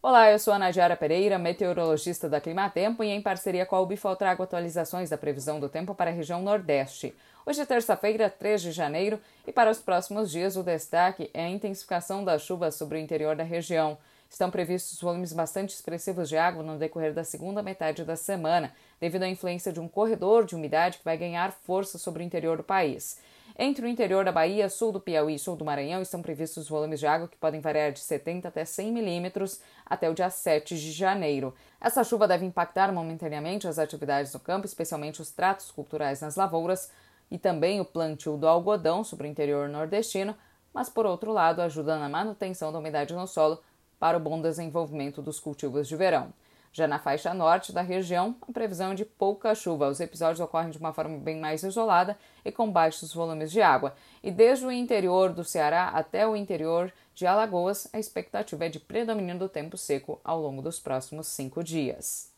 Olá, eu sou a Nadiara Pereira, meteorologista da Climatempo e em parceria com a Ubifol trago atualizações da previsão do tempo para a região Nordeste. Hoje é terça-feira, 3 de janeiro, e para os próximos dias o destaque é a intensificação das chuvas sobre o interior da região. Estão previstos volumes bastante expressivos de água no decorrer da segunda metade da semana, devido à influência de um corredor de umidade que vai ganhar força sobre o interior do país. Entre o interior da Bahia, sul do Piauí e sul do Maranhão estão previstos volumes de água que podem variar de 70 até 100 milímetros até o dia 7 de janeiro. Essa chuva deve impactar momentaneamente as atividades no campo, especialmente os tratos culturais nas lavouras e também o plantio do algodão sobre o interior nordestino, mas por outro lado ajuda na manutenção da umidade no solo para o bom desenvolvimento dos cultivos de verão. Já na faixa norte da região, a previsão é de pouca chuva. Os episódios ocorrem de uma forma bem mais isolada e com baixos volumes de água. E desde o interior do Ceará até o interior de Alagoas, a expectativa é de predomínio do tempo seco ao longo dos próximos cinco dias.